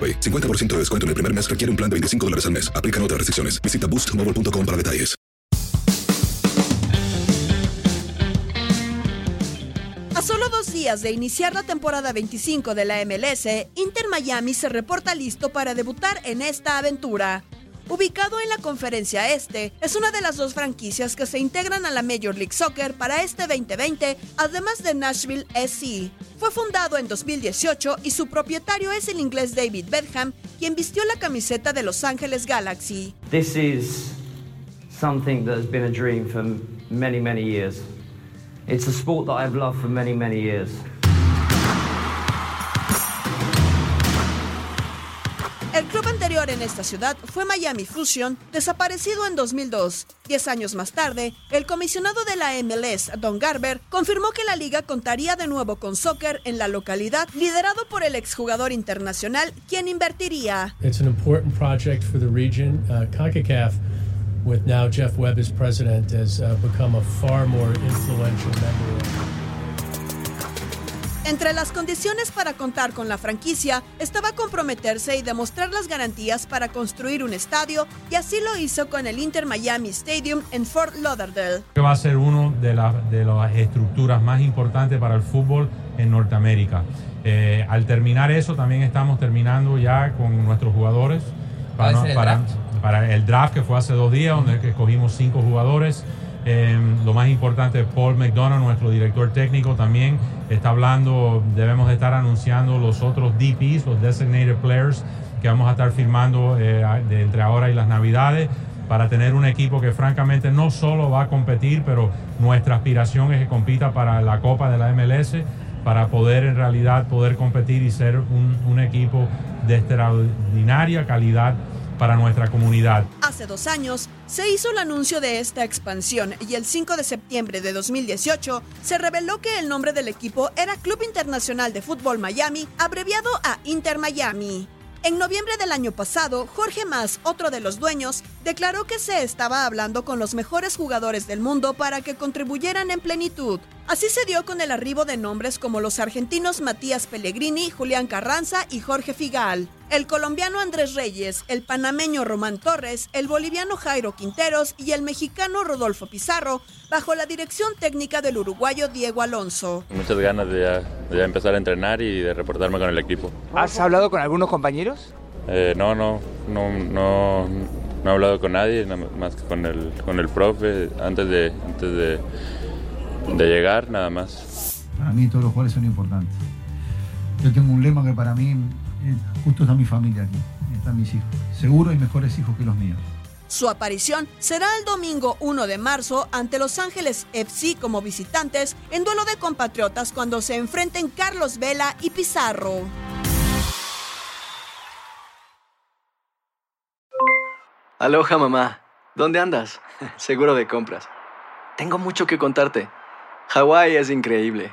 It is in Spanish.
AroPay. 50% de descuento en el primer mes requiere un plan de 25 dólares al mes. Aplican otras restricciones. Visita boostmobile.com para detalles. A solo dos días de iniciar la temporada 25 de la MLS, Inter Miami se reporta listo para debutar en esta aventura. Ubicado en la conferencia este, es una de las dos franquicias que se integran a la Major League Soccer para este 2020, además de Nashville SC. Fue fundado en 2018 y su propietario es el inglés David Bedham, quien vistió la camiseta de Los Ángeles Galaxy. This is something that has been a dream for many, many years. It's a sport that I've loved for many, many years. En esta ciudad fue Miami Fusion, desaparecido en 2002. Diez años más tarde, el comisionado de la MLS, Don Garber, confirmó que la liga contaría de nuevo con soccer en la localidad, liderado por el exjugador internacional, quien invertiría. It's an important project for the region. Uh, CONCACAF, with now Jeff Webb as president, has uh, become a far more influential member. Entre las condiciones para contar con la franquicia estaba comprometerse y demostrar las garantías para construir un estadio y así lo hizo con el Inter Miami Stadium en Fort Lauderdale. Que va a ser una de, la- de las estructuras más importantes para el fútbol en Norteamérica. Eh, al terminar eso, también estamos terminando ya con nuestros jugadores para el draft que fue hace dos días, donde escogimos cinco jugadores. Eh, lo más importante, Paul McDonough, nuestro director técnico, también está hablando, debemos de estar anunciando los otros DPs, los Designated Players, que vamos a estar firmando eh, entre ahora y las Navidades para tener un equipo que francamente no solo va a competir, pero nuestra aspiración es que compita para la Copa de la MLS, para poder en realidad poder competir y ser un equipo de extraordinaria calidad para nuestra comunidad. Hace dos años se hizo el anuncio de esta expansión y el 5 de septiembre de 2018 se reveló que el nombre del equipo era Club Internacional de Fútbol Miami, abreviado a Inter Miami. En noviembre del año pasado, Jorge Mas, otro de los dueños, declaró que se estaba hablando con los mejores jugadores del mundo para que contribuyeran en plenitud. Así se dio con el arribo de nombres como los argentinos Matías Pellegrini, Julián Carranza y Jorge Figal, el colombiano Andrés Reyes, el panameño Román Torres, el boliviano Jairo Quinteros y el mexicano Rodolfo Pizarro, bajo la dirección técnica del uruguayo Diego Alonso. Muchas ganas de ya, de ya empezar a entrenar y de reportarme con el equipo. ¿Has hablado con algunos compañeros? Eh, no, no, no, no, no he hablado con nadie, nada más que con el, con el profe antes de, antes de, de llegar, nada más. Para mí todos los jugadores son importantes. Yo tengo un lema que para mí eh, justo está mi familia aquí, están mis hijos. Seguro hay mejores hijos que los míos. Su aparición será el domingo 1 de marzo ante Los Ángeles FC como visitantes en duelo de compatriotas cuando se enfrenten Carlos Vela y Pizarro. Aloha mamá. ¿Dónde andas? Seguro de compras. Tengo mucho que contarte. Hawái es increíble.